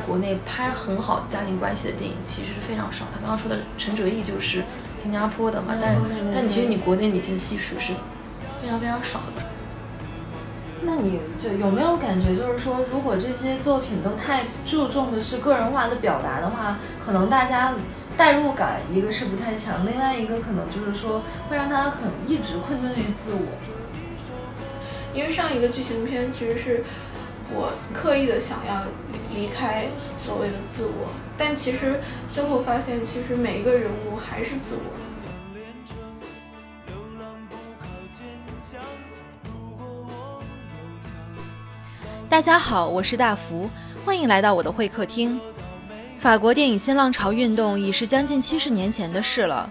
国内拍很好家庭关系的电影其实是非常少。他刚刚说的陈哲艺就是新加坡的嘛，但是但其实你国内你其实系数是非常非常少的。那你就有没有感觉，就是说，如果这些作品都太注重的是个人化的表达的话，可能大家代入感一个是不太强，另外一个可能就是说会让他很一直困顿于自我。因为上一个剧情片其实是我刻意的想要离离开所谓的自我，但其实最后发现，其实每一个人物还是自我。大家好，我是大福，欢迎来到我的会客厅。法国电影新浪潮运动已是将近七十年前的事了。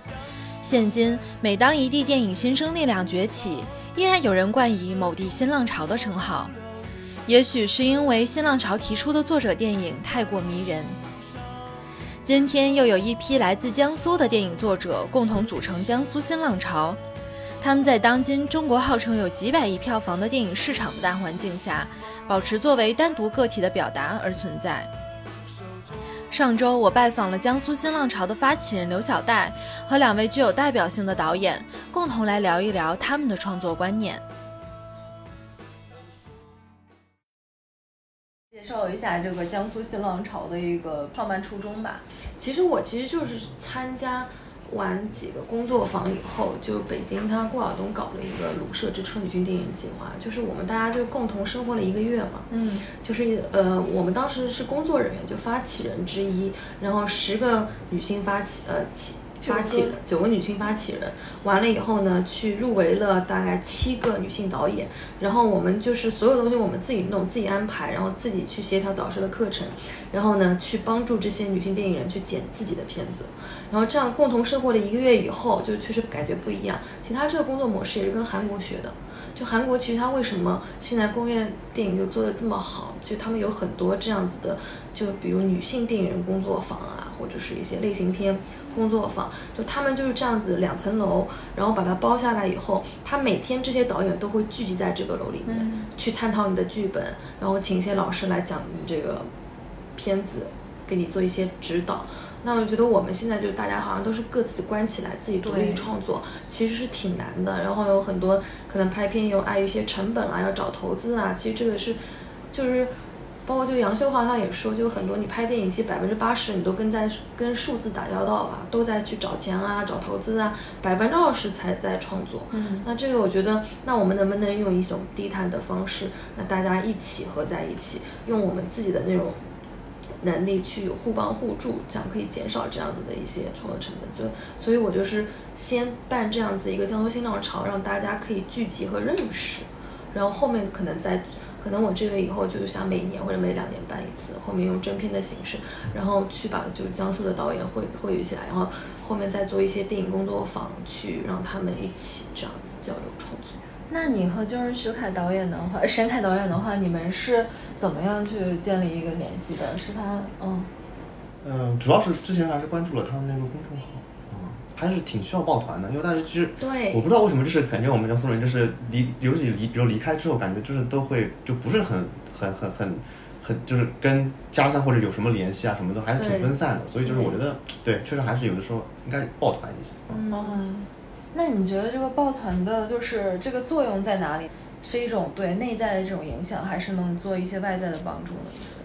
现今，每当一地电影新生力量崛起，依然有人冠以某地新浪潮的称号。也许是因为新浪潮提出的作者电影太过迷人。今天又有一批来自江苏的电影作者共同组成江苏新浪潮。他们在当今中国号称有几百亿票房的电影市场的大环境下，保持作为单独个体的表达而存在。上周我拜访了江苏新浪潮的发起人刘晓岱和两位具有代表性的导演，共同来聊一聊他们的创作观念。绍一下这个江苏新浪潮的一个创办初衷吧。其实我其实就是参加。完几个工作坊以后，就北京他顾晓东搞了一个鲁社之春女军电影计划，就是我们大家就共同生活了一个月嘛，嗯，就是呃，我们当时是工作人员，就发起人之一，然后十个女性发起呃起。发起人九个女性发起人，完了以后呢，去入围了大概七个女性导演，然后我们就是所有东西我们自己弄，自己安排，然后自己去协调导师的课程，然后呢，去帮助这些女性电影人去剪自己的片子，然后这样共同生活了一个月以后，就确实感觉不一样。其他这个工作模式也是跟韩国学的，就韩国其实它为什么现在工业电影就做的这么好，就他们有很多这样子的，就比如女性电影人工作坊啊，或者是一些类型片。工作坊就他们就是这样子两层楼，然后把它包下来以后，他每天这些导演都会聚集在这个楼里面去探讨你的剧本，然后请一些老师来讲你这个片子，给你做一些指导。那我觉得我们现在就大家好像都是各自关起来自己独立创作，其实是挺难的。然后有很多可能拍片又碍于一些成本啊，要找投资啊，其实这个是就是。包括就杨秀华他也说，就很多你拍电影，其实百分之八十你都跟在跟数字打交道吧，都在去找钱啊，找投资啊，百分之二十才在创作。嗯，那这个我觉得，那我们能不能用一种低碳的方式，那大家一起合在一起，用我们自己的那种能力去互帮互助，这样可以减少这样子的一些创作成本。就所以，我就是先办这样子一个江苏新浪潮，让大家可以聚集和认识，然后后面可能再。可能我这个以后就是想每年或者每两年办一次，后面用真片的形式，然后去把就是江苏的导演汇汇聚起来，然后后面再做一些电影工作坊，去让他们一起这样子交流创作。那你和就是徐凯导演的话，沈凯导演的话，你们是怎么样去建立一个联系的？是他，嗯，嗯，主要是之前还是关注了他们那个公众号。还是挺需要抱团的，因为大家其实对我不知道为什么，就是感觉我们江苏人就是离，尤其离，比如离开之后，感觉就是都会就不是很很很很很，就是跟家乡或者有什么联系啊，什么的还是挺分散的。所以就是我觉得，对，确实还是有的时候应该抱团一下。嗯，那你觉得这个抱团的，就是这个作用在哪里？是一种对内在的这种影响，还是能做一些外在的帮助呢？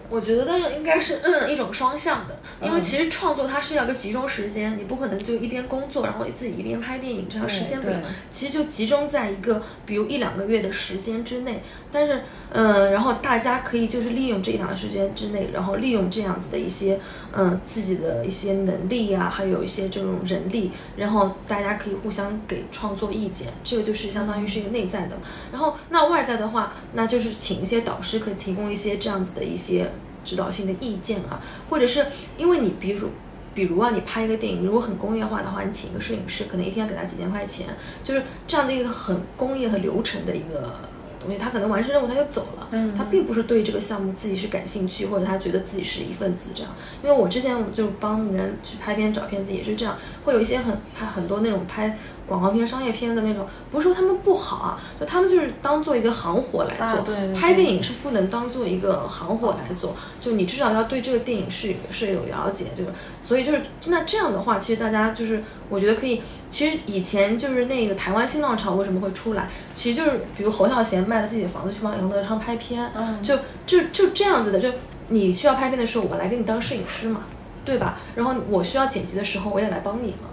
我觉得那应该是嗯一种双向的，因为其实创作它是要个集中时间，你不可能就一边工作，然后自己一边拍电影，这样实现不了。其实就集中在一个比如一两个月的时间之内，但是嗯，然后大家可以就是利用这一两个时间之内，然后利用这样子的一些嗯自己的一些能力呀，还有一些这种人力，然后大家可以互相给创作意见，这个就是相当于是一个内在的。然后那外在的话，那就是请一些导师可以提供一些这样子的一些。指导性的意见啊，或者是因为你，比如，比如啊，你拍一个电影，如果很工业化的话，你请一个摄影师，可能一天要给他几千块钱，就是这样的一个很工业和流程的一个东西，他可能完成任务他就走了，嗯，他并不是对这个项目自己是感兴趣，或者他觉得自己是一份子这样。因为我之前就帮人去拍片找片子也是这样，会有一些很拍很多那种拍广告片、商业片的那种，不是说他们不好啊，就他们就是当做一个行活来做。对拍电影是不能当做一个行活来做，就你至少要对这个电影是是有了解，就所以就是那这样的话，其实大家就是我觉得可以。其实以前就是那个台湾新浪潮为什么会出来，其实就是比如侯孝贤卖了自己的房子去帮杨德昌拍片，就就就这样子的，就你需要拍片的时候，我来给你当摄影师嘛，对吧？然后我需要剪辑的时候，我也来帮你嘛。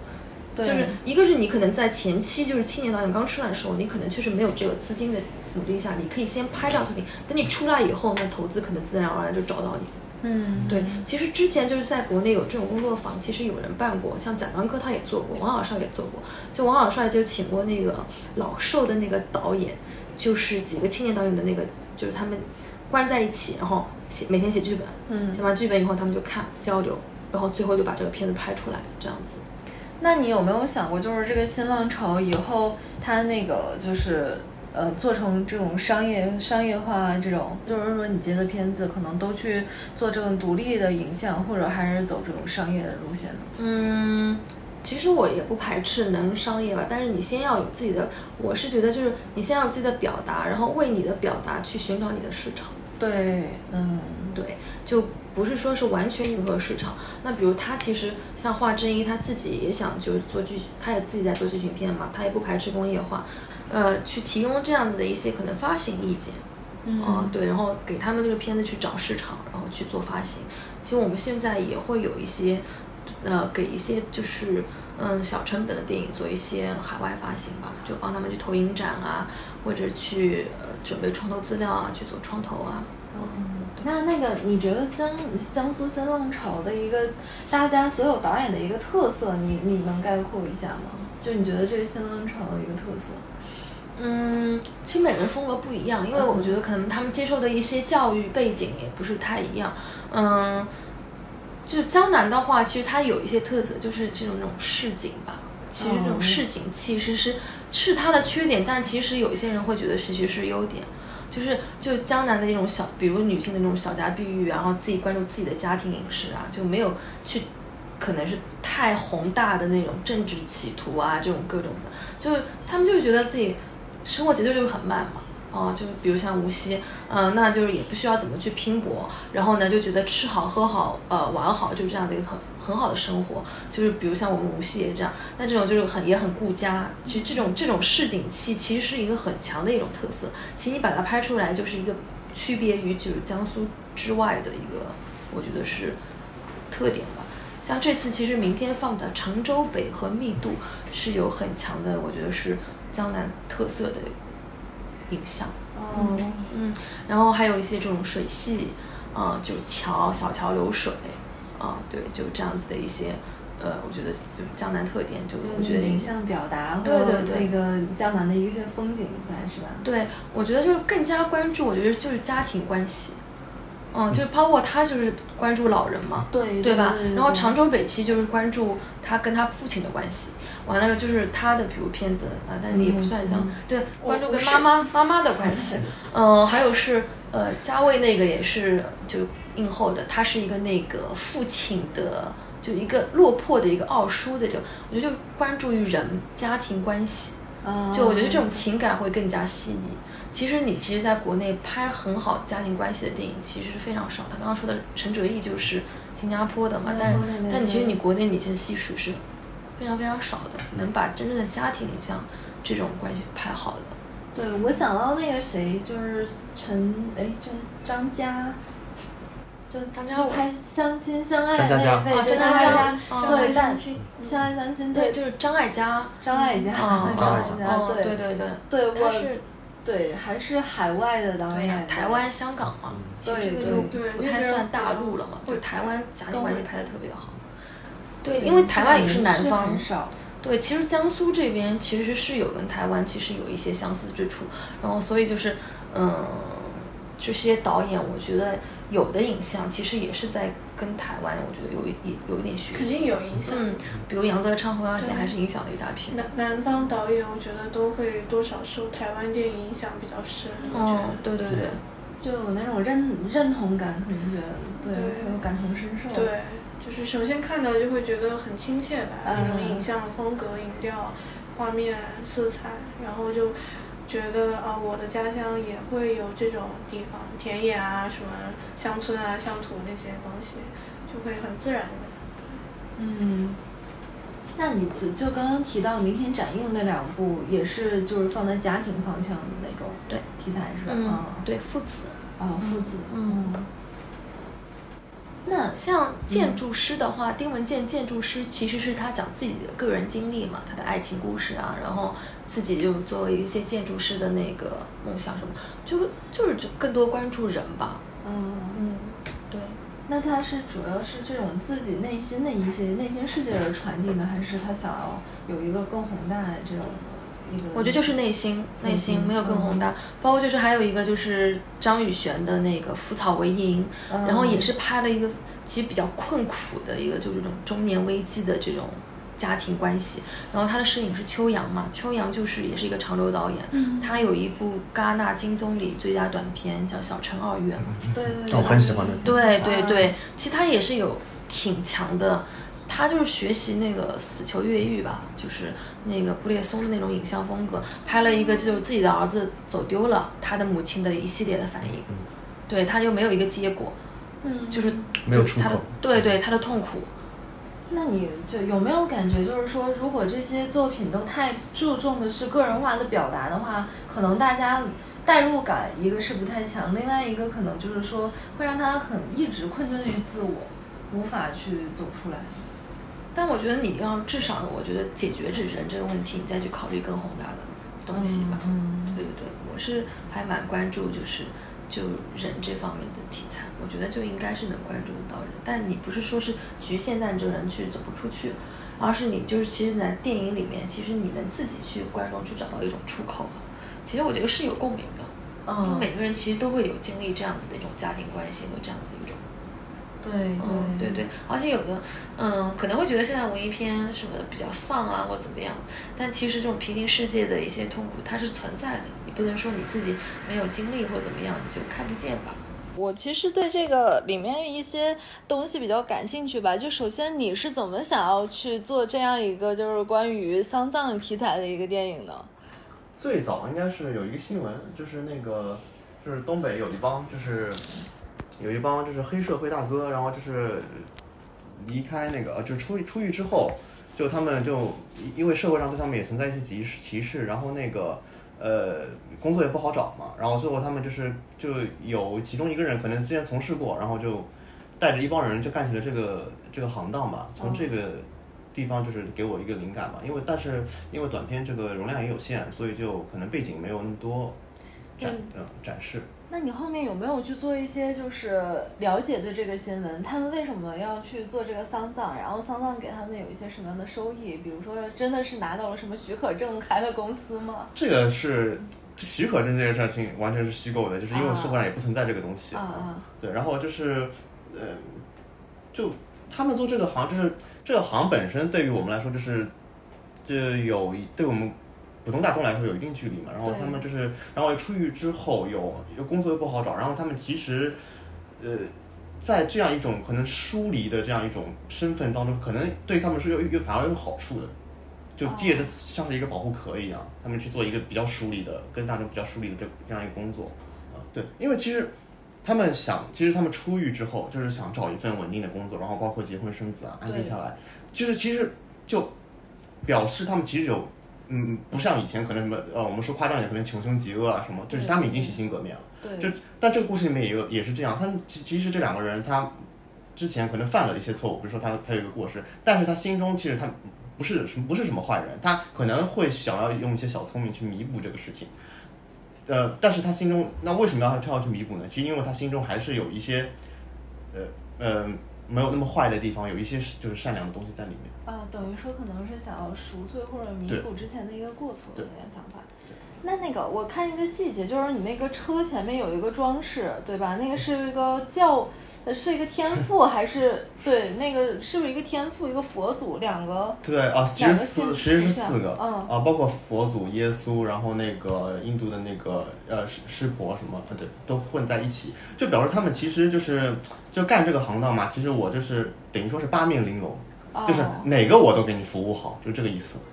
就是一个是你可能在前期就是青年导演刚出来的时候，你可能确实没有这个资金的努力下，你可以先拍这样作品，等你出来以后，那投资可能自然而然就找到你。嗯，对，其实之前就是在国内有这种工作坊，其实有人办过，像贾樟柯他也做过，王小帅也做过。就王小帅就请过那个老寿的那个导演，就是几个青年导演的那个，就是他们关在一起，然后写每天写剧本，嗯，写完剧本以后他们就看交流，然后最后就把这个片子拍出来，这样子。那你有没有想过，就是这个新浪潮以后，它那个就是。呃，做成这种商业商业化这种，就是说你接的片子可能都去做这种独立的影像，或者还是走这种商业的路线呢？嗯，其实我也不排斥能商业吧，但是你先要有自己的，我是觉得就是你先要有自己的表达，然后为你的表达去寻找你的市场。对，嗯，对，就不是说是完全迎合市场。那比如他其实像华正一，他自己也想就是做剧，他也自己在做剧情片嘛，他也不排斥工业化。呃，去提供这样子的一些可能发行意见，嗯，对，然后给他们这个片子去找市场，然后去做发行。其实我们现在也会有一些，呃，给一些就是嗯小成本的电影做一些海外发行吧，就帮他们去投影展啊，或者去呃准备创投资料啊，去做创投啊。嗯，那那个你觉得江江苏新浪潮的一个大家所有导演的一个特色，你你能概括一下吗？就你觉得这个新浪潮的一个特色？嗯，其实每个人风格不一样，因为我觉得可能他们接受的一些教育背景也不是太一样。嗯，就江南的话，其实它有一些特色，就是这种那种市井吧。其实这种市井气其实是是它的缺点，但其实有一些人会觉得其实是优点。就是就江南的那种小，比如女性的那种小家碧玉，然后自己关注自己的家庭饮食啊，就没有去可能是太宏大的那种政治企图啊，这种各种的，就是他们就是觉得自己。生活节奏就是很慢嘛，哦，就比如像无锡，嗯，那就是也不需要怎么去拼搏，然后呢就觉得吃好喝好，呃，玩好，就是这样的一个很很好的生活，就是比如像我们无锡也是这样，那这种就是很也很顾家，其实这种这种市井气其实是一个很强的一种特色，其实你把它拍出来就是一个区别于就是江苏之外的一个，我觉得是特点吧。像这次其实明天放的常州北和密度是有很强的，我觉得是。江南特色的影像，哦，嗯，然后还有一些这种水系，啊，就桥小桥流水，啊，对，就这样子的一些，呃，我觉得就是江南特点，就我觉得影像表达，对对对，那个江南的一些风景在是吧？对，我觉得就是更加关注，我觉得就是家庭关系，嗯，就包括他就是关注老人嘛，对对吧？然后常州北七就是关注他跟他父亲的关系。完了就是他的，比如片子啊，但也不算像对关注跟妈妈妈妈的关系，嗯，还有是呃，嘉卫那个也是就映后的，他是一个那个父亲的，就一个落魄的一个奥叔的，就我觉得就关注于人家庭关系，就我觉得这种情感会更加细腻。其实你其实在国内拍很好家庭关系的电影其实是非常少。他刚刚说的陈哲艺就是新加坡的嘛，但是但你其实你国内你其实细数是。非常非常少的能把真正的家庭影像这种关系拍好的。对，我想到那个谁，就是陈哎，就张嘉，就张嘉拍相亲相爱那那那张嘉佳，对，相亲相爱相亲，对，就是张艾嘉，张艾嘉，张艾嘉，对对对对，我是对还是海外的导演，台湾香港嘛，其实这个就不太算大陆了嘛，就台湾家庭关系拍的特别好。对，因为台湾也是南方，对，其实江苏这边其实是有跟台湾其实有一些相似之处，然后所以就是，嗯，这些导演，我觉得有的影像其实也是在跟台湾，我觉得有一有一点学习，肯定有影响，嗯，比如杨德昌、侯耀贤还是影响了一大批。南南方导演，我觉得都会多少受台湾电影影响比较深，哦，对对对，就有那种认认同感，可能觉得对，会有感同身受，对。就是首先看到就会觉得很亲切吧，那种影像风格、影调，画面、色彩，然后就觉得啊，我的家乡也会有这种地方，田野啊，什么乡村啊、乡土那些东西，就会很自然的。嗯，那你就就刚刚提到明天展映那两部，也是就是放在家庭方向的那种对题材是吧？嗯，对父子啊，父子，嗯。那像建筑师的话，丁文健建筑师其实是他讲自己的个人经历嘛，他的爱情故事啊，然后自己就作为一些建筑师的那个梦想什么，就就是就更多关注人吧。嗯嗯，对。那他是主要是这种自己内心的一些内心世界的传递呢，还是他想要有一个更宏大的这种？我觉得就是内心，内心没有更宏大。包括就是还有一个就是张宇璇的那个《腐草为营》，然后也是拍了一个其实比较困苦的一个就是这种中年危机的这种家庭关系。然后他的摄影是秋阳嘛，秋阳就是也是一个常州导演，他有一部戛纳金棕榈最佳短片叫《小城二月》嘛，对对对，我很喜欢的。对对对，其实他也是有挺强的。他就是学习那个死囚越狱吧，就是那个布列松的那种影像风格，拍了一个就是自己的儿子走丢了，他的母亲的一系列的反应，对他又没有一个结果，嗯，就是没有出口，对对，他的痛苦。那你就有没有感觉，就是说，如果这些作品都太注重的是个人化的表达的话，可能大家代入感一个是不太强，另外一个可能就是说会让他很一直困顿于自我，无法去走出来。但我觉得你要至少，我觉得解决这人这个问题，你再去考虑更宏大的东西吧。嗯，对对对，我是还蛮关注，就是就人这方面的题材，我觉得就应该是能关注到人。但你不是说是局限在你这个人去走不出去，而是你就是其实，在电影里面，其实你能自己去观众去找到一种出口。其实我觉得是有共鸣的，因为每个人其实都会有经历这样子的一种家庭关系和这样子。对对对对，而且有的，嗯，可能会觉得现在文艺片什么的比较丧啊，或怎么样。但其实这种平行世界的一些痛苦，它是存在的。你不能说你自己没有经历或怎么样，你就看不见吧。我其实对这个里面一些东西比较感兴趣吧。就首先你是怎么想要去做这样一个就是关于丧葬题材的一个电影呢？最早应该是有一个新闻，就是那个就是东北有一帮就是。有一帮就是黑社会大哥，然后就是离开那个，就出出狱之后，就他们就因为社会上对他们也存在一些歧视歧视，然后那个呃工作也不好找嘛，然后最后他们就是就有其中一个人可能之前从事过，然后就带着一帮人就干起了这个这个行当吧。从这个地方就是给我一个灵感嘛，因为但是因为短片这个容量也有限，所以就可能背景没有那么多展呃展示。那你后面有没有去做一些就是了解对这个新闻，他们为什么要去做这个丧葬，然后丧葬给他们有一些什么样的收益？比如说真的是拿到了什么许可证开了公司吗？这个是许可证这件事情完全是虚构的，就是因为社会上也不存在这个东西。啊对，然后就是呃，就他们做这个行，就是这个行本身对于我们来说就是就有对我们。普通大众来说有一定距离嘛，然后他们就是，然后出狱之后有有工作又不好找，然后他们其实，呃，在这样一种可能疏离的这样一种身份当中，可能对他们是有有反而有好处的，就借着像是一个保护壳一样，他们去做一个比较疏离的跟大众比较疏离的这这样一个工作，啊，对，因为其实他们想，其实他们出狱之后就是想找一份稳定的工作，然后包括结婚生子啊，安定下来，就是其实就表示他们其实有。嗯，不像以前可能什么呃，我们说夸张一点，可能穷凶极恶啊什么，就是他们已经洗心革面了。对。就但这个故事里面也有也是这样，他其其实这两个人他之前可能犯了一些错误，比如说他他有一个过失，但是他心中其实他不是什么不是什么坏人，他可能会想要用一些小聪明去弥补这个事情。呃，但是他心中那为什么要他要去弥补呢？其实因为他心中还是有一些呃呃没有那么坏的地方，有一些就是善良的东西在里面。啊，等于说可能是想要赎罪或者弥补之前的一个过错的那个想法。那那个我看一个细节，就是你那个车前面有一个装饰，对吧？那个是一个教，是一个天赋还是对？那个是不是一个天赋，一个佛祖，两个？对啊，其实四，其实是四个。嗯。啊，包括佛祖、耶稣，然后那个印度的那个呃湿湿婆什么，对，都混在一起，就表示他们其实就是就干这个行当嘛。其实我就是等于说是八面玲珑。就是哪个我都给你服务好，就这个意思啊。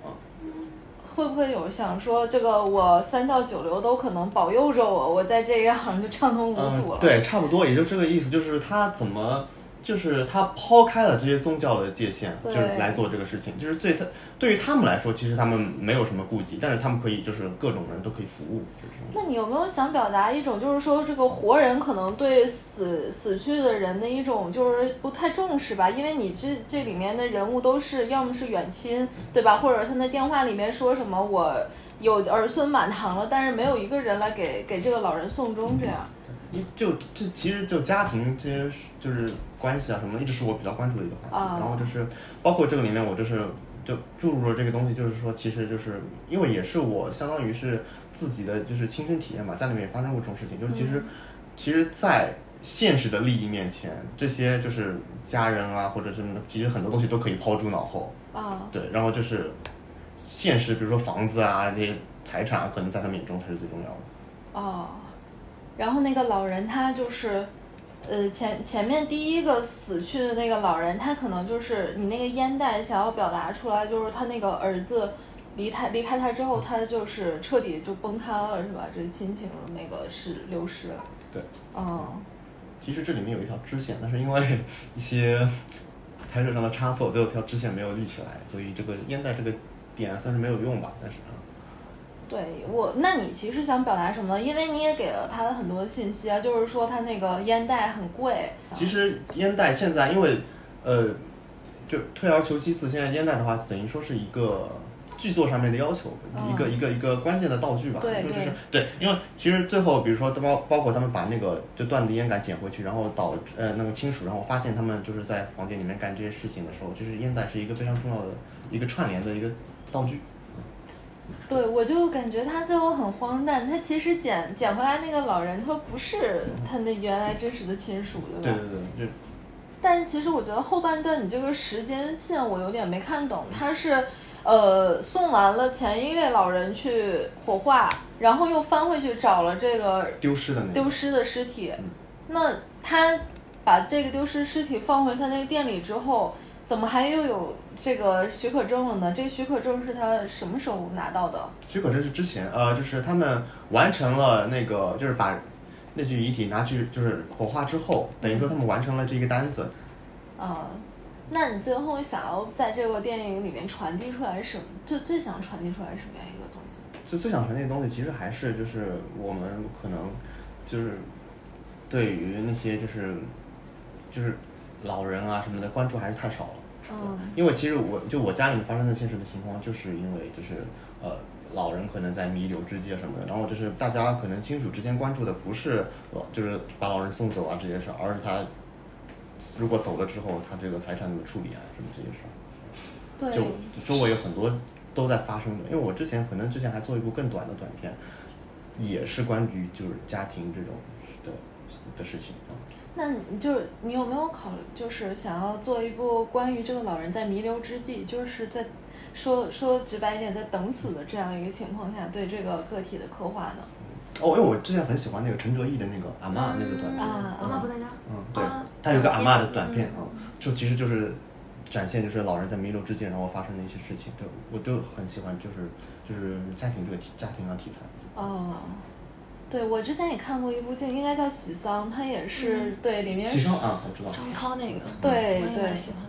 会不会有想说这个我三教九流都可能保佑着我，我在这一行就畅通无阻了？对，差不多也就这个意思，就是他怎么。就是他抛开了这些宗教的界限，就是来做这个事情。就是对他对于他们来说，其实他们没有什么顾忌，但是他们可以就是各种人都可以服务。那你有没有想表达一种，就是说这个活人可能对死死去的人的一种就是不太重视吧？因为你这这里面的人物都是要么是远亲，对吧？或者他那电话里面说什么我有儿孙满堂了，但是没有一个人来给给这个老人送终，这样。你就这其实就家庭这些就是关系啊什么，一直是我比较关注的一个话题。然后就是包括这个里面，我就是就注入了这个东西，就是说其实就是因为也是我相当于是自己的就是亲身体验嘛，家里面也发生过这种事情。就是其实其实，在现实的利益面前，这些就是家人啊或者什么，其实很多东西都可以抛诸脑后。啊。对，然后就是现实，比如说房子啊那些财产啊，可能在他们眼中才是最重要的。哦。然后那个老人他就是，呃前前面第一个死去的那个老人，他可能就是你那个烟袋想要表达出来，就是他那个儿子离他离开他之后，他就是彻底就崩塌了，是吧？这亲情那个是流失。对。哦。其实这里面有一条支线，但是因为一些拍摄上的差错，最后条支线没有立起来，所以这个烟袋这个点算是没有用吧？但是啊。对我，那你其实想表达什么呢？因为你也给了他的很多信息啊，就是说他那个烟袋很贵。其实烟袋现在因为，呃，就退而求其次，现在烟袋的话，等于说是一个剧作上面的要求，一个一个一个关键的道具吧。对，就是对，因为其实最后，比如说包包括他们把那个就断的烟杆捡回去，然后导呃那个亲属，然后发现他们就是在房间里面干这些事情的时候，其实烟袋是一个非常重要的一个串联的一个道具。对，我就感觉他最后很荒诞。他其实捡捡回来那个老人，他不是他那原来真实的亲属，对吧？对对对，但是其实我觉得后半段你这个时间线我有点没看懂。他是，呃，送完了前一位老人去火化，然后又翻回去找了这个丢失的那丢失的尸体。那他把这个丢失尸体放回他那个店里之后，怎么还又有？这个许可证了呢？这个许可证是他什么时候拿到的？许可证是之前，呃，就是他们完成了那个，就是把那具遗体拿去就是火化之后，等于说他们完成了这个单子。啊，那你最后想要在这个电影里面传递出来什么？最最想传递出来什么样一个东西？就最想传递的东西，其实还是就是我们可能就是对于那些就是就是老人啊什么的关注还是太少了。嗯，因为其实我就我家里面发生的现实的情况，就是因为就是呃老人可能在弥留之际啊什么的，然后就是大家可能亲属之间关注的不是老就是把老人送走啊这些事儿，而是他如果走了之后他这个财产怎么处理啊什么这些事儿。对。就周围有很多都在发生的，因为我之前可能之前还做一部更短的短片，也是关于就是家庭这种的的事情啊。那你就你有没有考虑，就是想要做一部关于这个老人在弥留之际，就是在说说直白一点，在等死的这样一个情况下，对这个个体的刻画呢？哦，因为我之前很喜欢那个陈哲艺的那个阿妈那个短片，阿妈不在家。嗯，对，他有个阿妈的短片啊，就其实就是展现就是老人在弥留之际，然后发生的一些事情。对，我就很喜欢，就是就是家庭这个题家庭啊题材。哦。对，我之前也看过一部剧，应该叫《喜丧》，它也是对里面。喜丧啊，我知道。张涛那个。对对。喜欢。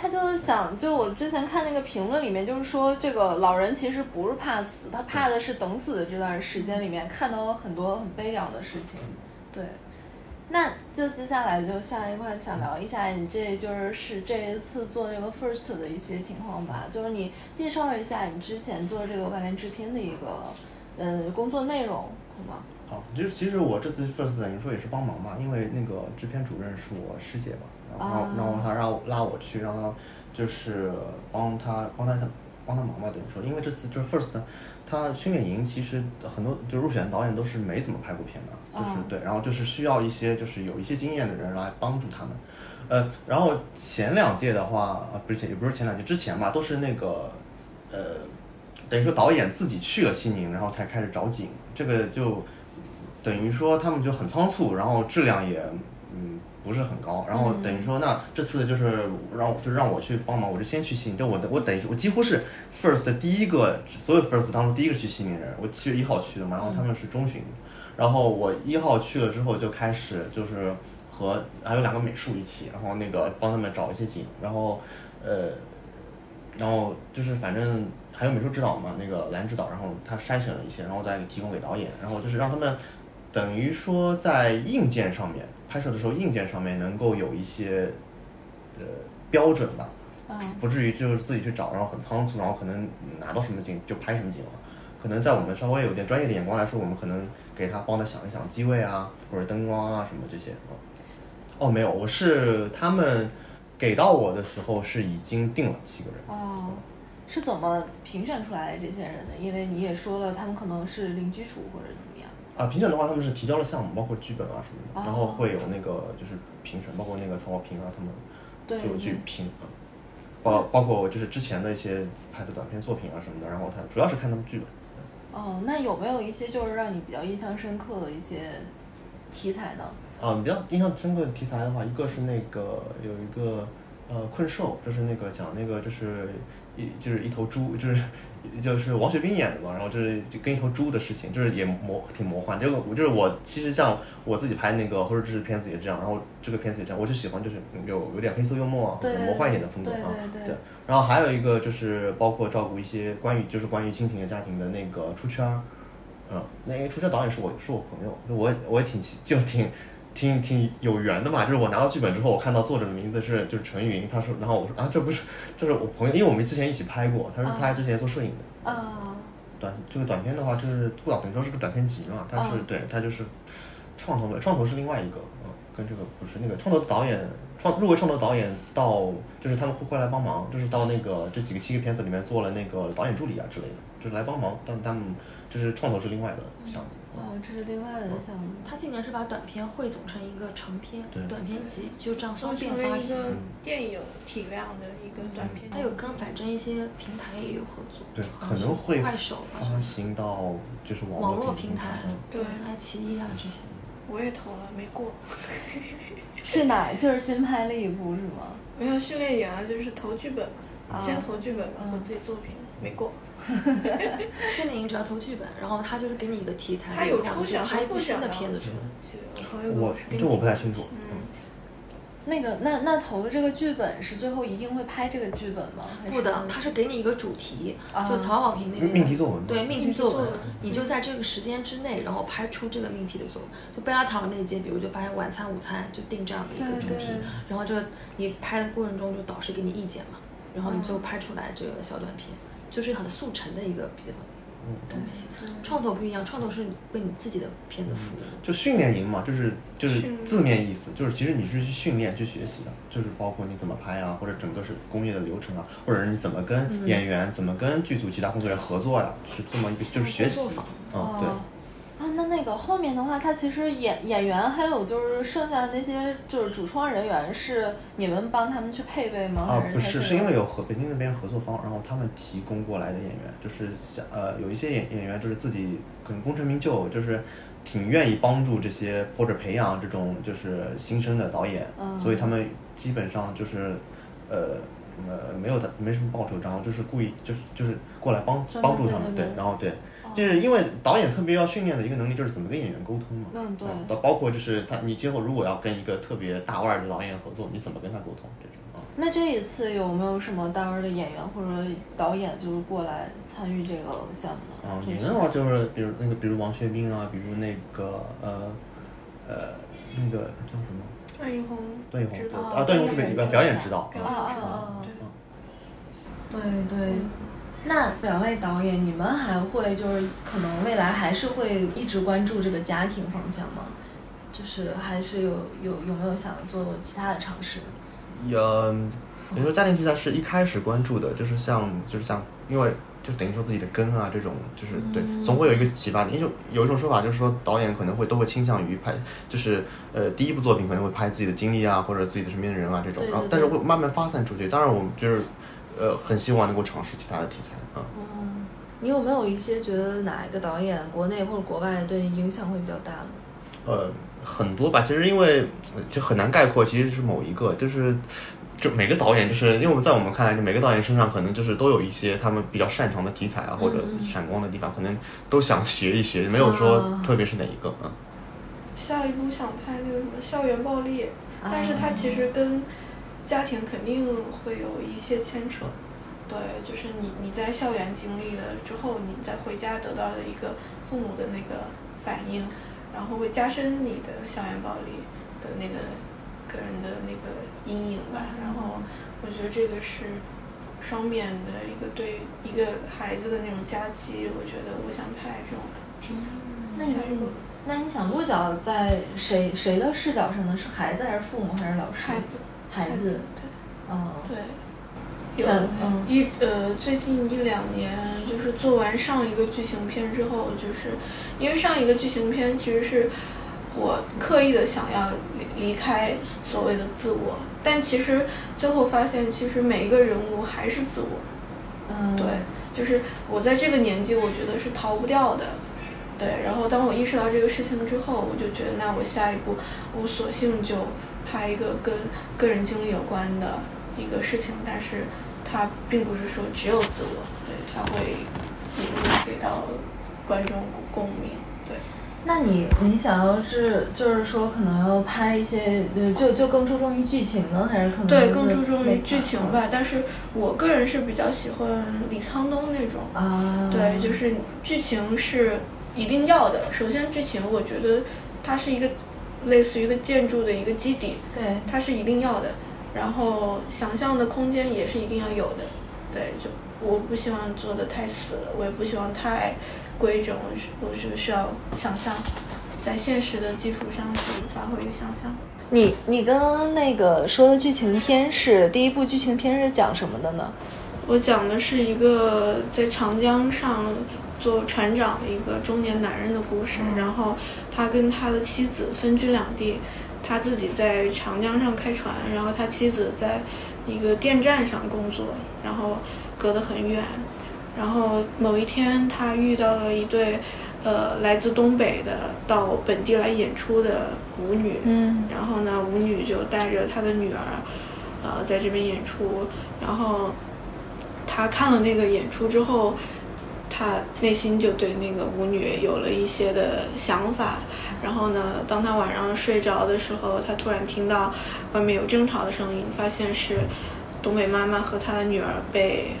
他就是想，就我之前看那个评论里面，就是说这个老人其实不是怕死，他怕的是等死的这段时间里面看到了很多很悲凉的事情。对。那就接下来就下一块想聊一下，你这就是是这一次做这个 first 的一些情况吧，就是你介绍一下你之前做这个外联制片的一个呃工作内容。好，就是其实我这次 first 等于说也是帮忙嘛，因为那个制片主任是我师姐嘛，然后然后她让我拉我去，让她就是帮他帮他帮她忙嘛，等于说，因为这次就是 first，他训练营其实很多就入选导演都是没怎么拍过片的，就是对，然后就是需要一些就是有一些经验的人来帮助他们，呃，然后前两届的话，呃，不是前也不是前两届，之前吧，都是那个呃。等于说导演自己去了西宁，然后才开始找景，这个就等于说他们就很仓促，然后质量也嗯不是很高，然后等于说那这次就是让就让我去帮忙，我就先去西宁，就我的我等于我几乎是 first 的第一个所有 first 当中第一个去西宁人，我七月一号去的嘛，然后他们是中旬，然后我一号去了之后就开始就是和还有两个美术一起，然后那个帮他们找一些景，然后呃，然后就是反正还有美术指导嘛，那个蓝指导，然后他筛选了一些，然后再提供给导演，然后就是让他们。等于说，在硬件上面拍摄的时候，硬件上面能够有一些呃标准吧，不至于就是自己去找，然后很仓促，然后可能拿到什么景就拍什么景了。可能在我们稍微有点专业的眼光来说，我们可能给他帮他想一想机位啊，或者灯光啊什么这些。哦，没有，我是他们给到我的时候是已经定了七个人。哦，是怎么评选出来这些人的？因为你也说了，他们可能是零基础或者怎么样。啊，评选的话，他们是提交了项目，包括剧本啊什么的，然后会有那个就是评审，包括那个曹保平啊，他们就去评啊，包包括就是之前的一些拍的短片作品啊什么的，然后他主要是看他们剧本。哦，那有没有一些就是让你比较印象深刻的一些题材呢？啊，比较印象深刻的题材的话，一个是那个有一个呃困兽，就是那个讲那个就是一就是一头猪，就是。就是王学兵演的嘛，然后就是就跟一头猪的事情，就是也魔挺魔幻。这个我就是我其实像我自己拍那个或者这支片子也这样，然后这个片子也这样，我就喜欢就是有有点黑色幽默啊，魔幻一点的风格啊。对。然后还有一个就是包括照顾一些关于就是关于亲情的家庭的那个出圈儿，嗯，那因为出圈导演是我是我朋友，我我也挺就挺。挺挺有缘的嘛，就是我拿到剧本之后，我看到作者的名字是就是陈云，他说，然后我说啊，这不是，这是我朋友，因为我们之前一起拍过，他说他之前做摄影的，啊，短这个短片的话就是顾导等于说是个短片集嘛，他是对他就是创投的，创投是另外一个，嗯，跟这个不是那个创投的导演，创入围创投导演到就是他们会过来帮忙，就是到那个这几个七个片子里面做了那个导演助理啊之类的，就是来帮忙，但他们就是创投是另外的项目。哦，这是另外的项目。他今年是把短片汇总成一个长片，短片集，就这样方便发行。电影体量的一个短片。他有跟反正一些平台也有合作。对，可能会快手发行到就是网络平台，对，爱奇艺啊这些。我也投了，没过。是哪？就是新拍了一部是吗？没有训练营啊，就是投剧本嘛，先投剧本嘛，投自己作品，没过。训练营只要投剧本，然后他就是给你一个题材，他有抽选拍一部新的片子出来。我这我不太清楚。嗯，那个那那投的这个剧本是最后一定会拍这个剧本吗？不的，他是给你一个主题，就曹保平那边命题作文。对命题作文，你就在这个时间之内，然后拍出这个命题的作文。就贝拉塔那一届，比如就拍晚餐、午餐，就定这样子一个主题。然后这个你拍的过程中，就导师给你意见嘛，然后你就拍出来这个小短片。就是很速成的一个比较东西，创投不一样，创投是为你自己的片子服务。就训练营嘛，就是就是字面意思，就是其实你是去训练、去学习的，就是包括你怎么拍啊，或者整个是工业的流程啊，或者是你怎么跟演员、怎么跟剧组其他工作人员合作呀，是这么一个就是学习。嗯，对。啊，那那个后面的话，他其实演演员还有就是剩下的那些就是主创人员是你们帮他们去配备吗？啊，不是，是因为有和北京那边合作方，然后他们提供过来的演员，就是想呃有一些演演员就是自己可能功成名就，就是挺愿意帮助这些或者培养这种就是新生的导演，所以他们基本上就是呃呃没有的没什么报酬，然后就是故意就是就是过来帮帮助他们，对，然后对。就是因为导演特别要训练的一个能力，就是怎么跟演员沟通嘛。嗯，对。包括就是他，你今后如果要跟一个特别大腕的导演合作，你怎么跟他沟通这种啊？那这一次有没有什么大腕的演员或者导演就是过来参与这个项目呢？啊，演员的话就是比如那个，比如王学兵啊，比如那个呃呃那个叫什么？段奕宏。段奕宏啊，段奕宏是表表演指导。表演指导。对对。那两位导演，你们还会就是可能未来还是会一直关注这个家庭方向吗？就是还是有有有没有想做其他的尝试？有，你说家庭题材是一开始关注的，就是像就是像，因为就等于说自己的根啊，这种就是对，总会有一个启发。一种有一种说法就是说，导演可能会都会倾向于拍，就是呃第一部作品可能会拍自己的经历啊，或者自己的身边的人啊这种，然后但是会慢慢发散出去。当然我们就是。呃，很希望能够尝试其他的题材啊。嗯，你有没有一些觉得哪一个导演，国内或者国外对影响会比较大呢？呃，很多吧，其实因为就很难概括，其实是某一个，就是就每个导演，就是因为在我们看来，就每个导演身上可能就是都有一些他们比较擅长的题材啊，或者闪光的地方，可能都想学一学，没有说特别是哪一个啊。下一步想拍那个什么校园暴力，但是它其实跟家庭肯定会有一些牵扯。对，就是你你在校园经历了之后，你再回家得到的一个父母的那个反应。然后会加深你的校园暴力的那个个人的那个阴影吧。然后我觉得这个是双面的一个对一个孩子的那种夹击。我觉得我想拍这种题材。那你那你想落脚在谁谁的视角上呢？是孩子还是父母还是老师？孩子。孩子。对。哦。对。有一呃，最近一两年就是做完上一个剧情片之后，就是因为上一个剧情片其实是我刻意的想要离离开所谓的自我，但其实最后发现，其实每一个人物还是自我。嗯。对，就是我在这个年纪，我觉得是逃不掉的。对，然后当我意识到这个事情之后，我就觉得，那我下一步，我索性就拍一个跟个人经历有关的一个事情，但是。它并不是说只有自我，对它会一路给到观众共鸣，对。那你你想要是就是说可能要拍一些呃就就更注重于剧情呢，还是可能对更注重于剧情吧？但是我个人是比较喜欢李沧东那种啊，对，就是剧情是一定要的。首先剧情我觉得它是一个类似于一个建筑的一个基底，对，它是一定要的。然后想象的空间也是一定要有的，对，就我不希望做的太死，我也不希望太规整，我我是需要想象，在现实的基础上去发挥想象。你你刚刚那个说的剧情片是第一部剧情片是讲什么的呢？我讲的是一个在长江上做船长的一个中年男人的故事，然后他跟他的妻子分居两地。他自己在长江上开船，然后他妻子在一个电站上工作，然后隔得很远。然后某一天，他遇到了一对呃来自东北的到本地来演出的舞女。嗯。然后呢，舞女就带着她的女儿，呃，在这边演出。然后他看了那个演出之后，他内心就对那个舞女有了一些的想法。然后呢，当他晚上睡着的时候，他突然听到外面有争吵的声音，发现是东北妈妈和她的女儿被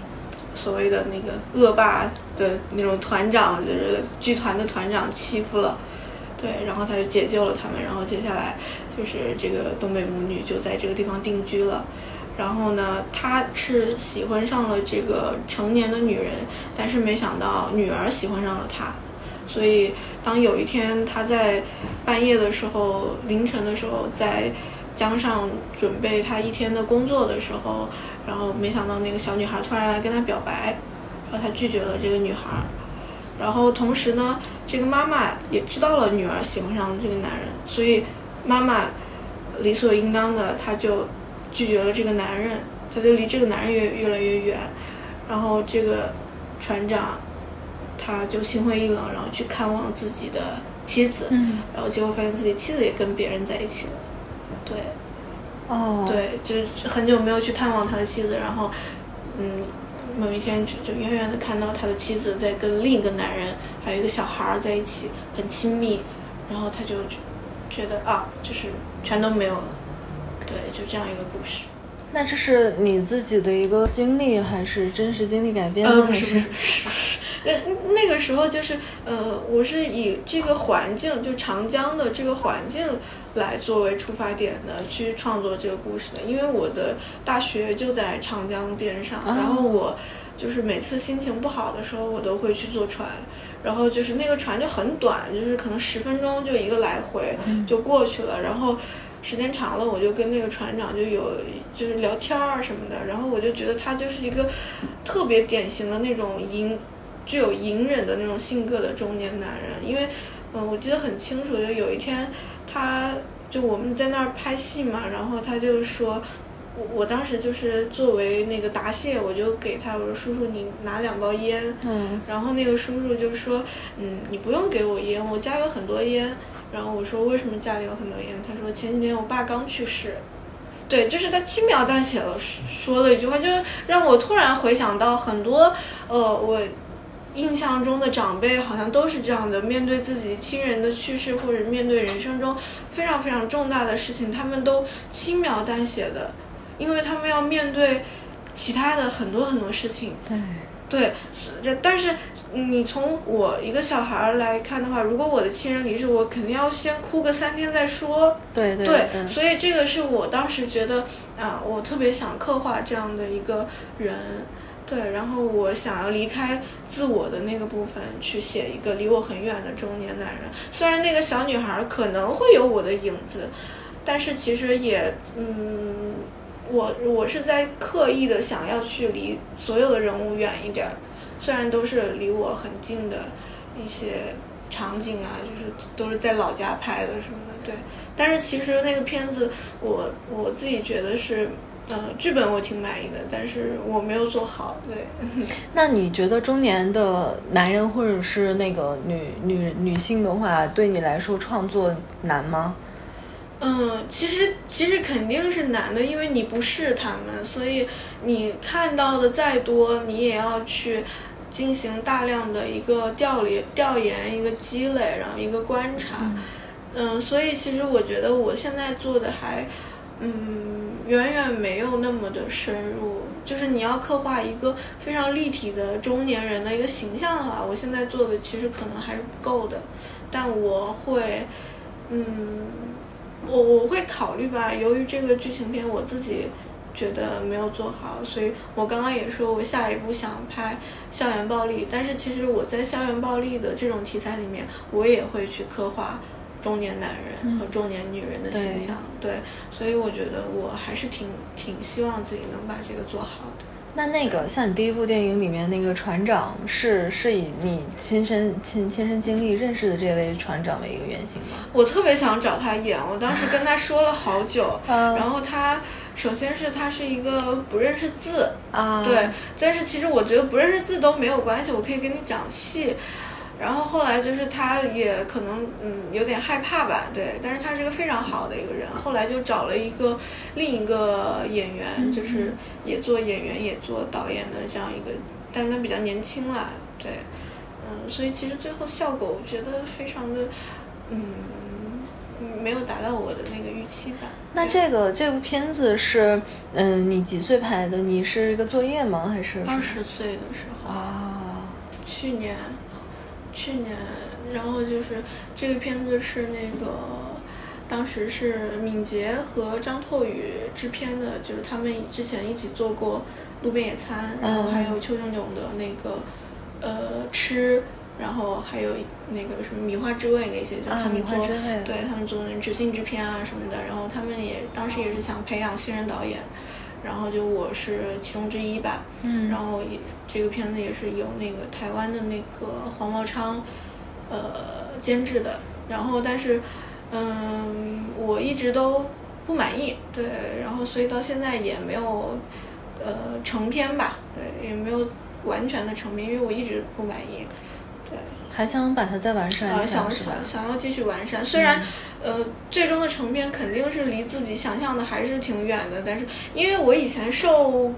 所谓的那个恶霸的那种团长，就是剧团的团长欺负了。对，然后他就解救了他们，然后接下来就是这个东北母女就在这个地方定居了。然后呢，他是喜欢上了这个成年的女人，但是没想到女儿喜欢上了他，所以。当有一天他在半夜的时候、凌晨的时候在江上准备他一天的工作的时候，然后没想到那个小女孩突然来跟他表白，然后他拒绝了这个女孩。然后同时呢，这个妈妈也知道了女儿喜欢上了这个男人，所以妈妈理所应当的他就拒绝了这个男人，他就离这个男人越越来越远。然后这个船长。他就心灰意冷，然后去看望自己的妻子，然后结果发现自己妻子也跟别人在一起了。对，哦，对，就是很久没有去探望他的妻子，然后，嗯，某一天就就远远的看到他的妻子在跟另一个男人，还有一个小孩在一起，很亲密，然后他就觉得啊，就是全都没有了。对，就这样一个故事。那这是你自己的一个经历，还是真实经历改编的？呃，不是不是。那那个时候就是，呃，我是以这个环境，就长江的这个环境来作为出发点的，去创作这个故事的。因为我的大学就在长江边上，然后我就是每次心情不好的时候，我都会去坐船，然后就是那个船就很短，就是可能十分钟就一个来回就过去了。然后时间长了，我就跟那个船长就有就是聊天啊什么的，然后我就觉得他就是一个特别典型的那种隐。具有隐忍的那种性格的中年男人，因为，嗯，我记得很清楚，就有一天，他就我们在那儿拍戏嘛，然后他就说，我我当时就是作为那个答谢，我就给他我说叔叔你拿两包烟，嗯，然后那个叔叔就说，嗯，你不用给我烟，我家有很多烟，然后我说为什么家里有很多烟？他说前几天我爸刚去世。对，就是他轻描淡写的说了一句话，就让我突然回想到很多呃我印象中的长辈好像都是这样的，面对自己亲人的去世或者面对人生中非常非常重大的事情，他们都轻描淡写的，因为他们要面对其他的很多很多事情。对。对，这但是你从我一个小孩来看的话，如果我的亲人离世，我肯定要先哭个三天再说。对对对。所以这个是我当时觉得啊，我特别想刻画这样的一个人，对，然后我想要离开自我的那个部分，去写一个离我很远的中年男人。虽然那个小女孩可能会有我的影子，但是其实也嗯。我我是在刻意的想要去离所有的人物远一点儿，虽然都是离我很近的一些场景啊，就是都是在老家拍的什么的，对。但是其实那个片子，我我自己觉得是，呃，剧本我挺满意的，但是我没有做好，对。那你觉得中年的男人或者是那个女女女性的话，对你来说创作难吗？嗯，其实其实肯定是难的，因为你不是他们，所以你看到的再多，你也要去进行大量的一个调研、调研、一个积累，然后一个观察。嗯，所以其实我觉得我现在做的还，嗯，远远没有那么的深入。就是你要刻画一个非常立体的中年人的一个形象的话，我现在做的其实可能还是不够的。但我会，嗯。我我会考虑吧，由于这个剧情片我自己觉得没有做好，所以我刚刚也说我下一步想拍校园暴力，但是其实我在校园暴力的这种题材里面，我也会去刻画中年男人和中年女人的形象，对，所以我觉得我还是挺挺希望自己能把这个做好的。那那个像你第一部电影里面那个船长，是是以你亲身亲亲身经历认识的这位船长为一个原型吗？我特别想找他演，我当时跟他说了好久，然后他首先是他是一个不认识字啊，对，但是其实我觉得不认识字都没有关系，我可以跟你讲戏。然后后来就是他也可能嗯有点害怕吧，对，但是他是个非常好的一个人。后来就找了一个另一个演员，就是也做演员也做导演的这样一个，但是他比较年轻啦，对，嗯，所以其实最后效果我觉得非常的嗯没有达到我的那个预期吧。那这个这部片子是嗯你几岁拍的？你是一个作业吗？还是二十岁的时候啊？去年。去年，然后就是这个片子是那个，当时是敏捷和张拓宇制片的，就是他们之前一起做过《路边野餐》，然后还有邱炯炯的那个呃吃，然后还有那个什么米花之味那些，就他们做，对他们做那执行制片啊什么的，然后他们也当时也是想培养新人导演。然后就我是其中之一吧，然后也这个片子也是由那个台湾的那个黄茂昌，呃监制的。然后但是，嗯，我一直都不满意，对，然后所以到现在也没有，呃成片吧，对，也没有完全的成片，因为我一直不满意。对还想把它再完善一下，想想想要继续完善。虽然，呃，最终的成片肯定是离自己想象的还是挺远的，但是因为我以前受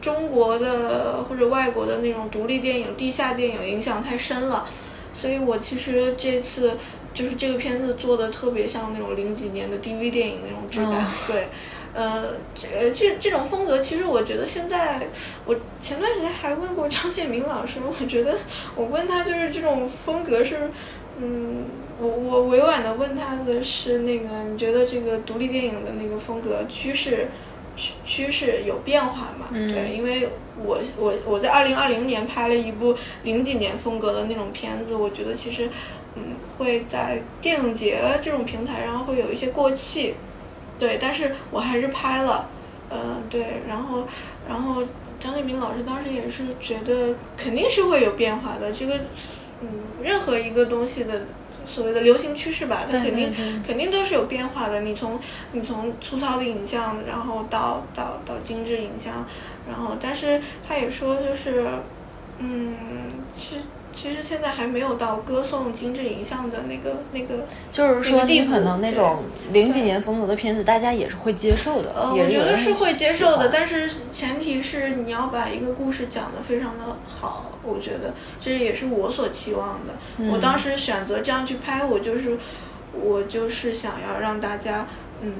中国的或者外国的那种独立电影、地下电影影响太深了，所以我其实这次就是这个片子做的特别像那种零几年的 DV 电影那种质感，对。呃，这这这种风格，其实我觉得现在，我前段时间还问过张建明老师，我觉得我问他就是这种风格是，嗯，我我委婉的问他的是那个，你觉得这个独立电影的那个风格趋势趋趋势有变化吗？对，因为我我我在二零二零年拍了一部零几年风格的那种片子，我觉得其实嗯会在电影节这种平台上会有一些过气。对，但是我还是拍了，嗯，对，然后，然后张建明老师当时也是觉得肯定是会有变化的，这个，嗯，任何一个东西的所谓的流行趋势吧，它肯定肯定都是有变化的。你从你从粗糙的影像，然后到到到精致影像，然后，但是他也说就是，嗯，其实其实现在还没有到歌颂精致影像的那个那个，就是说你可能那种零几年风格的片子，大家也是会接受的。呃，我觉得是会接受的，但是前提是你要把一个故事讲得非常的好。我觉得这也是我所期望的。我当时选择这样去拍，我就是我就是想要让大家嗯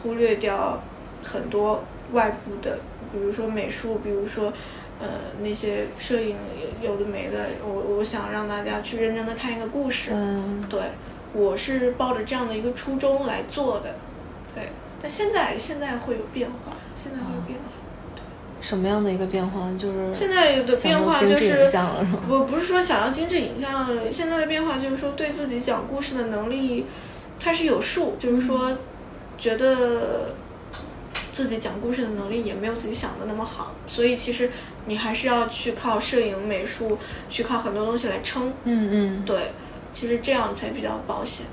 忽略掉很多外部的，比如说美术，比如说。呃，那些摄影有有的没的，我我想让大家去认真的看一个故事。嗯，对，我是抱着这样的一个初衷来做的。对，但现在现在会有变化，现在会有变化。对，什么样的一个变化？就是现在的变化就是我不是说想要精致影像，现在的变化就是说对自己讲故事的能力开始有数，就是说觉得。自己讲故事的能力也没有自己想的那么好，所以其实你还是要去靠摄影、美术，去靠很多东西来撑。嗯嗯，对，其实这样才比较保险。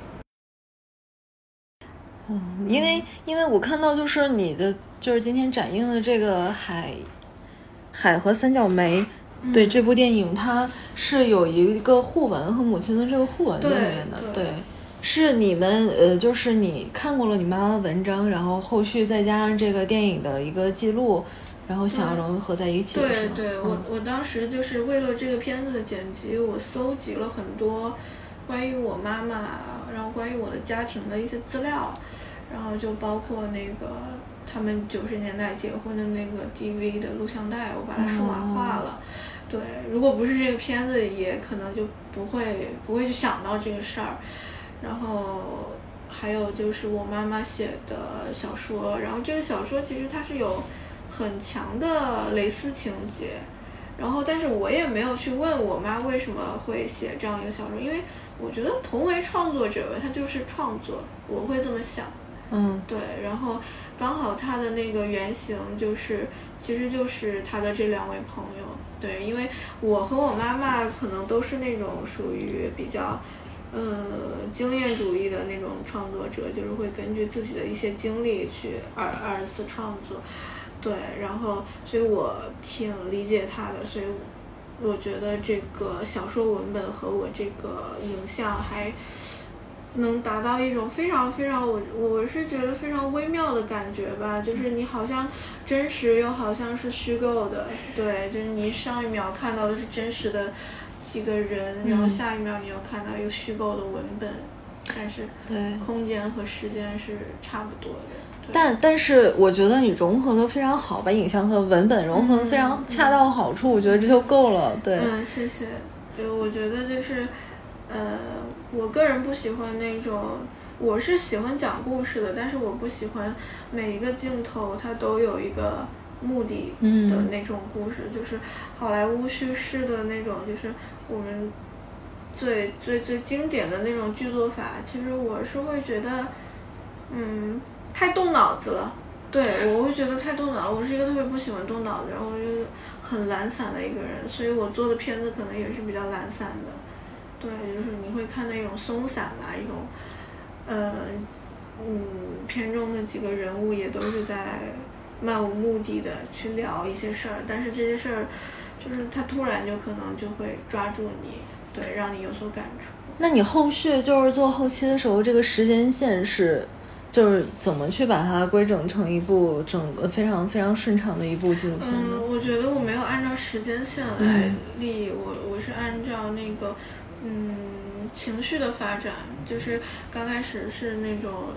嗯，因为因为我看到就是你的就是今天展映的这个海海和三角梅，对这部电影它是有一个互文和母亲的这个互文在里面的，对。是你们呃，就是你看过了你妈妈的文章，然后后续再加上这个电影的一个记录，然后想要融合在一起。对对，我我当时就是为了这个片子的剪辑，我搜集了很多关于我妈妈，然后关于我的家庭的一些资料，然后就包括那个他们九十年代结婚的那个 DV 的录像带，我把它数码化了。对，如果不是这个片子，也可能就不会不会去想到这个事儿。然后还有就是我妈妈写的小说，然后这个小说其实它是有很强的蕾丝情节，然后但是我也没有去问我妈为什么会写这样一个小说，因为我觉得同为创作者，他就是创作，我会这么想。嗯，对，然后刚好他的那个原型就是，其实就是他的这两位朋友，对，因为我和我妈妈可能都是那种属于比较。呃，经验主义的那种创作者，就是会根据自己的一些经历去二二次创作，对，然后，所以我挺理解他的，所以我觉得这个小说文本和我这个影像还能达到一种非常非常，我我是觉得非常微妙的感觉吧，就是你好像真实又好像是虚构的，对，就是你上一秒看到的是真实的。几个人，然后下一秒你又看到一个虚构的文本，但是对空间和时间是差不多的。但但是我觉得你融合的非常好，把影像和文本融合的非常恰到好处，我觉得这就够了。对，嗯，谢谢。对，我觉得就是，呃，我个人不喜欢那种，我是喜欢讲故事的，但是我不喜欢每一个镜头它都有一个。目的的那种故事，就是好莱坞叙事的那种，就是我们最最最经典的那种剧作法。其实我是会觉得，嗯，太动脑子了。对我会觉得太动脑。我是一个特别不喜欢动脑子，然后就很懒散的一个人，所以我做的片子可能也是比较懒散的。对，就是你会看那种松散的一种，呃，嗯，片中的几个人物也都是在。漫无目的的去聊一些事儿，但是这些事儿，就是他突然就可能就会抓住你，对，让你有所感触。那你后续就是做后期的时候，这个时间线是，就是怎么去把它规整成一部整个非常非常顺畅的一部纪录片呢？嗯，我觉得我没有按照时间线来立，我我是按照那个，嗯，情绪的发展，就是刚开始是那种。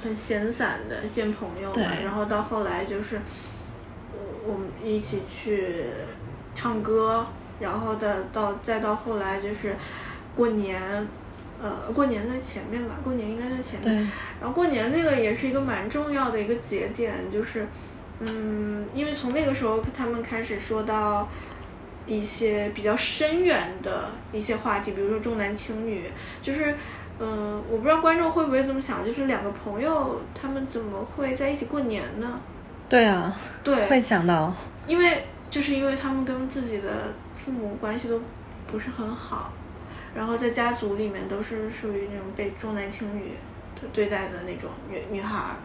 很闲散的见朋友嘛，然后到后来就是我，我们一起去唱歌，然后的到再到后来就是过年，呃，过年在前面吧，过年应该在前面。然后过年那个也是一个蛮重要的一个节点，就是，嗯，因为从那个时候他们开始说到一些比较深远的一些话题，比如说重男轻女，就是。嗯，我不知道观众会不会这么想，就是两个朋友他们怎么会在一起过年呢？对啊，对，会想到，因为就是因为他们跟自己的父母关系都不是很好，然后在家族里面都是属于那种被重男轻女的对待的那种女女孩儿，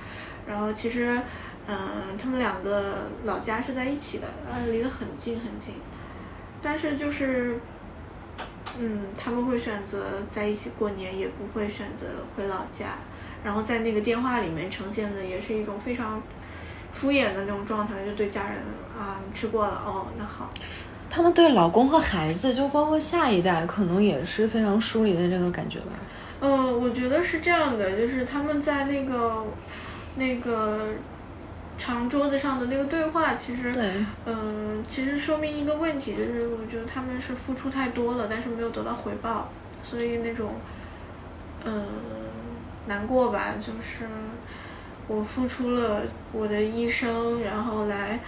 然后其实，嗯，他们两个老家是在一起的，呃，离得很近很近，但是就是。嗯，他们会选择在一起过年，也不会选择回老家。然后在那个电话里面呈现的也是一种非常敷衍的那种状态，就对家人啊，吃过了哦，那好。他们对老公和孩子，就包括下一代，可能也是非常疏离的这个感觉吧。嗯，我觉得是这样的，就是他们在那个那个长桌子上的那个对话，其实，嗯，其实说明一个问题，就是我觉得他们是付出太多了，但是没有得到回报，所以那种，嗯，难过吧，就是我付出了我的一生，然后来，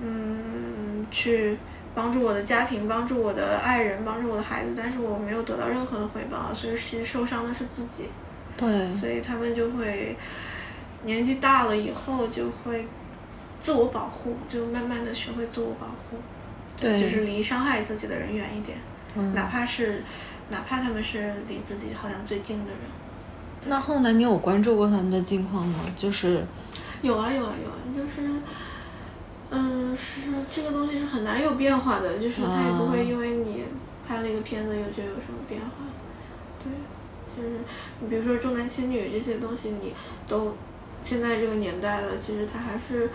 嗯，去。帮助我的家庭，帮助我的爱人，帮助我的孩子，但是我没有得到任何的回报，所以其实受伤的是自己。对。所以他们就会年纪大了以后就会自我保护，就慢慢的学会自我保护。对。就是离伤害自己的人远一点，哪怕是哪怕他们是离自己好像最近的人。那后来你有关注过他们的近况吗？就是。有啊有啊有啊，就是。嗯，是这个东西是很难有变化的，就是他也不会因为你拍了一个片子又就有什么变化，对，就是你比如说重男轻女这些东西，你都现在这个年代了，其实它还是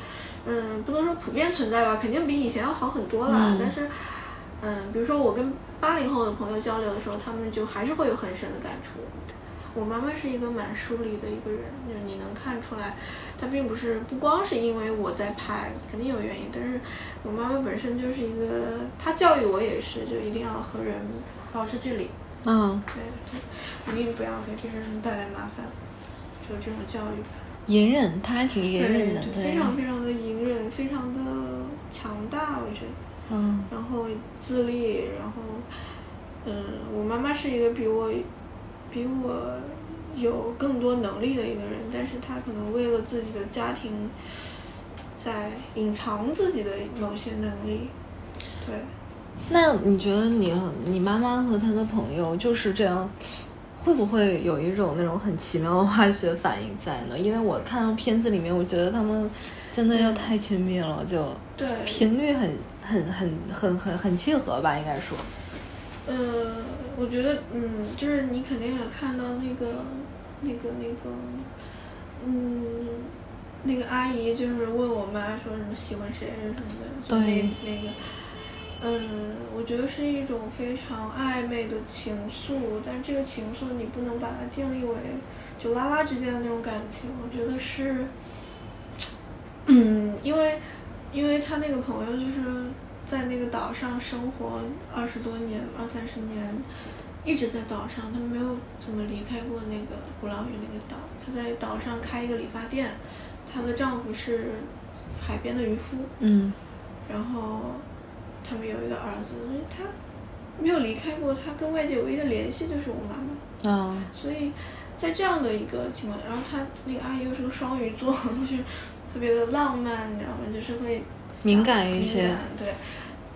嗯不能说普遍存在吧，肯定比以前要好很多了。但是嗯，比如说我跟八零后的朋友交流的时候，他们就还是会有很深的感触。我妈妈是一个蛮疏离的一个人，就你能看出来，她并不是不光是因为我在拍，肯定有原因。但是我妈妈本身就是一个，她教育我也是，就一定要和人保持距离。嗯。对，一定不要给别人带来麻烦，就这种教育。隐忍，她还挺隐忍的，对。非常非常的隐忍，非常的强大，我觉得。嗯。然后自立，然后，嗯，我妈妈是一个比我。比我有更多能力的一个人，但是他可能为了自己的家庭，在隐藏自己的某些能力，对。那你觉得你你妈妈和她的朋友就是这样，会不会有一种那种很奇妙的化学反应在呢？因为我看到片子里面，我觉得他们真的要太亲密了，就频率很很很很很很契合吧，应该说。呃。我觉得，嗯，就是你肯定也看到那个，那个，那个，嗯，那个阿姨就是问我妈说什么喜欢谁什么的，就那那个，嗯，我觉得是一种非常暧昧的情愫，但这个情愫你不能把它定义为就拉拉之间的那种感情，我觉得是，嗯，因为，因为他那个朋友就是。在那个岛上生活二十多年，二三十年，一直在岛上，她没有怎么离开过那个鼓浪屿那个岛。她在岛上开一个理发店，她的丈夫是海边的渔夫。嗯。然后他们有一个儿子，所以她没有离开过。她跟外界唯一的联系就是我妈妈。啊。所以在这样的一个情况，然后她那个阿姨又是个双鱼座，就是特别的浪漫，你知道吗？就是会敏感一些。对。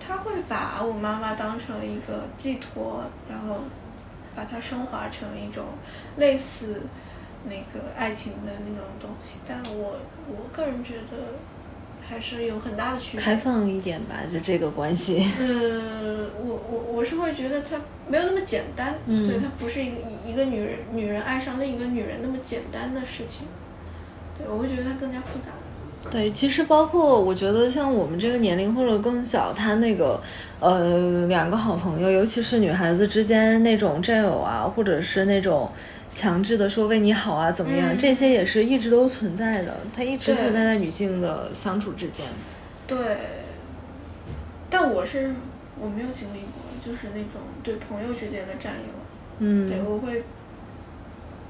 他会把我妈妈当成一个寄托，然后把它升华成一种类似那个爱情的那种东西。但我我个人觉得还是有很大的区别。开放一点吧，就这个关系。嗯，我我我是会觉得它没有那么简单，对，它不是一个一个女人女人爱上另一个女人那么简单的事情。对，我会觉得它更加复杂。对，其实包括我觉得像我们这个年龄或者更小，他那个，呃，两个好朋友，尤其是女孩子之间那种占有啊，或者是那种强制的说为你好啊，怎么样，这些也是一直都存在的，它一直存在在女性的相处之间。对，但我是我没有经历过，就是那种对朋友之间的占有，嗯，对我会，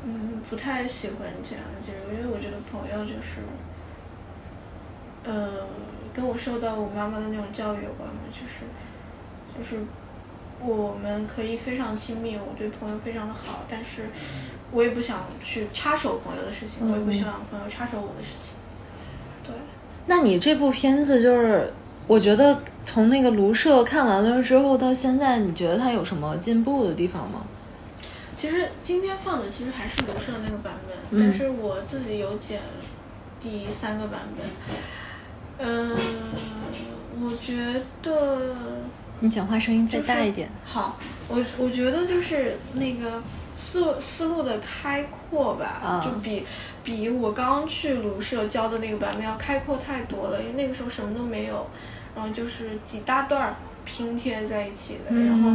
嗯，不太喜欢这样，就因为我觉得朋友就是。呃，跟我受到我妈妈的那种教育有关吗？就是，就是我们可以非常亲密，我对朋友非常的好，但是我也不想去插手朋友的事情，我也不希望朋友插手我的事情。对。那你这部片子就是，我觉得从那个卢舍看完了之后到现在，你觉得它有什么进步的地方吗？其实今天放的其实还是卢舍那个版本，但是我自己有剪第三个版本。嗯，我觉得你讲话声音再大一点。好，我我觉得就是那个思思路的开阔吧，就比比我刚去鲁社教的那个版本要开阔太多了，因为那个时候什么都没有，然后就是几大段儿拼贴在一起的，然后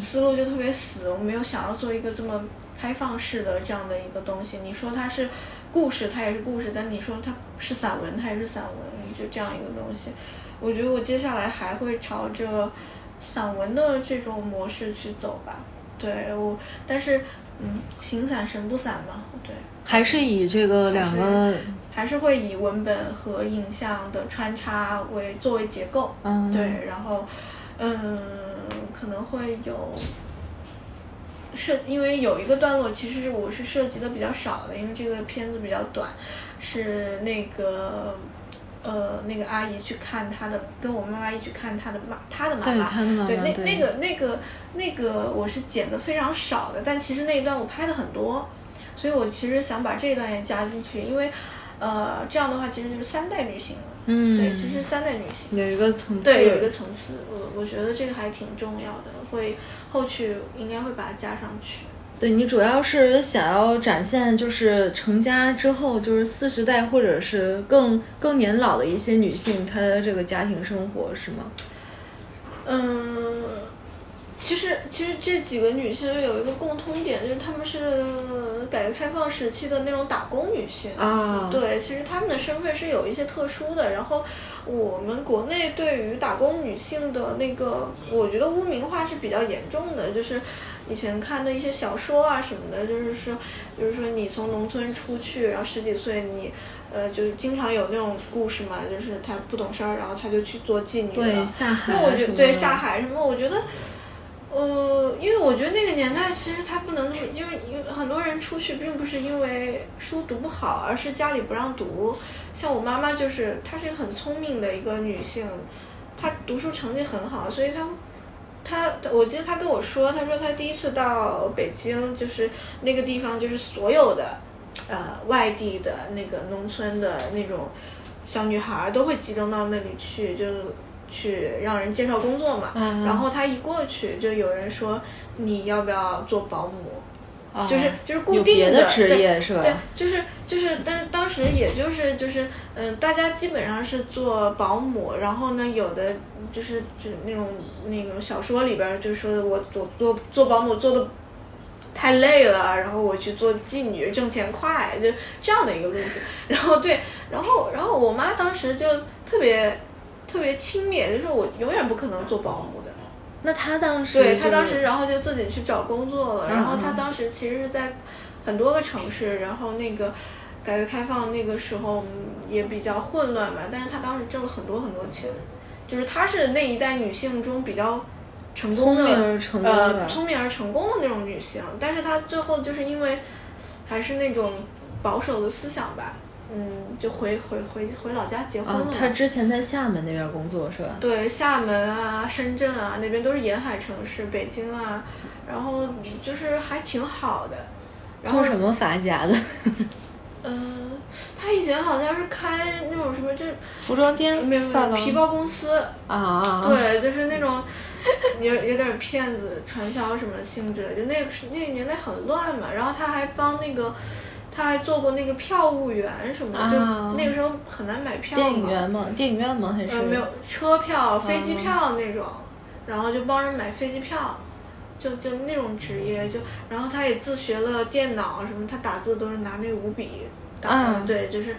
思路就特别死，我没有想要做一个这么开放式的这样的一个东西。你说它是故事，它也是故事；但你说它是散文，它也是散文。就这样一个东西，我觉得我接下来还会朝着散文的这种模式去走吧。对我，但是嗯，形散神不散嘛，对，还是以这个两个，还是会以文本和影像的穿插为作为结构。嗯，对，然后嗯，可能会有设，因为有一个段落其实是我是涉及的比较少的，因为这个片子比较短，是那个。呃，那个阿姨去看她的，跟我妈妈一起看她的妈，她的妈妈，对，那那个那个那个我是剪的非常少的，但其实那一段我拍的很多，所以我其实想把这一段也加进去，因为呃这样的话其实就是三代女性了，嗯，对，其实三代女性有一个层次，对，有一个层次，我我觉得这个还挺重要的，会后续应该会把它加上去。对你主要是想要展现，就是成家之后，就是四十代或者是更更年老的一些女性，她的这个家庭生活是吗？嗯，其实其实这几个女性有一个共通点，就是她们是改革开放时期的那种打工女性啊。对，其实她们的身份是有一些特殊的。然后我们国内对于打工女性的那个，我觉得污名化是比较严重的，就是。以前看的一些小说啊什么的，就是说，就是说你从农村出去，然后十几岁，你，呃，就是经常有那种故事嘛，就是他不懂事儿，然后他就去做妓女了。对，下海。那我觉得对下海什么，我觉得，呃，因为我觉得那个年代其实他不能那么，因为因为很多人出去并不是因为书读不好，而是家里不让读。像我妈妈就是，她是一个很聪明的一个女性，她读书成绩很好，所以她。他，我记得他跟我说，他说他第一次到北京，就是那个地方，就是所有的，呃，外地的那个农村的那种小女孩都会集中到那里去，就去让人介绍工作嘛。然后他一过去，就有人说你要不要做保姆？就是就是固定的职业是吧？对，就是就是，但是当时也就是就是，嗯，大家基本上是做保姆，然后呢，有的就是就那种那种小说里边就说的我做做做保姆做的太累了，然后我去做妓女挣钱快，就这样的一个路子。然后对，然后然后我妈当时就特别特别轻蔑，就说我永远不可能做保姆。那他当时对他当时，然后就自己去找工作了。然后他当时其实是在很多个城市，然后那个改革开放那个时候也比较混乱吧。但是他当时挣了很多很多钱，就是他是那一代女性中比较成功的呃聪明而成功的那种女性。但是她最后就是因为还是那种保守的思想吧。嗯，就回回回回老家结婚了。他之前在厦门那边工作是吧？对，厦门啊、深圳啊那边都是沿海城市，北京啊，然后就是还挺好的。做什么发家的？嗯，他以前好像是开那种什么，就是服装店、没有皮包公司啊。对，就是那种有有点骗子传销什么性质的，就那个是那个年代很乱嘛。然后他还帮那个。他还做过那个票务员什么的，就那个时候很难买票。电影院吗？电影院吗？还是？呃，没有车票、飞机票那种，然后就帮人买飞机票，就就那种职业，就然后他也自学了电脑什么，他打字都是拿那个五笔打。对，就是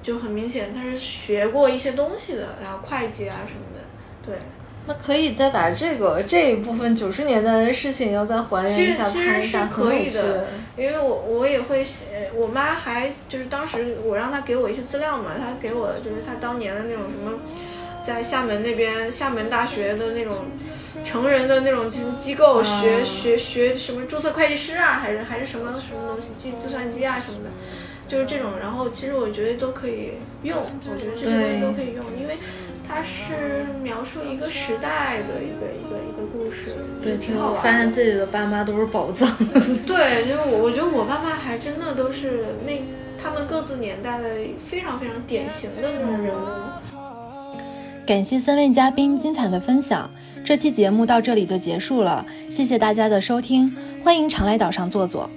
就很明显他是学过一些东西的，然后会计啊什么的，对。那可以再把这个这一部分九十年代的事情要再还原一下，拍一下，可以的。因为我我也会写，我妈还就是当时我让她给我一些资料嘛，她给我就是她当年的那种什么，在厦门那边厦门大学的那种成人的那种什么机构学学学什么注册会计师啊，还是还是什么什么东西计计算机啊什么的，就是这种。然后其实我觉得都可以用，我觉得这些东西都可以用，因为。它是描述一个时代的一个一个一个故事，对，挺好玩。发现自己的爸妈都是宝藏。对，就我我觉得我爸妈还真的都是那他们各自年代的非常非常典型的那种人物。感谢三位嘉宾精彩的分享，这期节目到这里就结束了，谢谢大家的收听，欢迎常来岛上坐坐。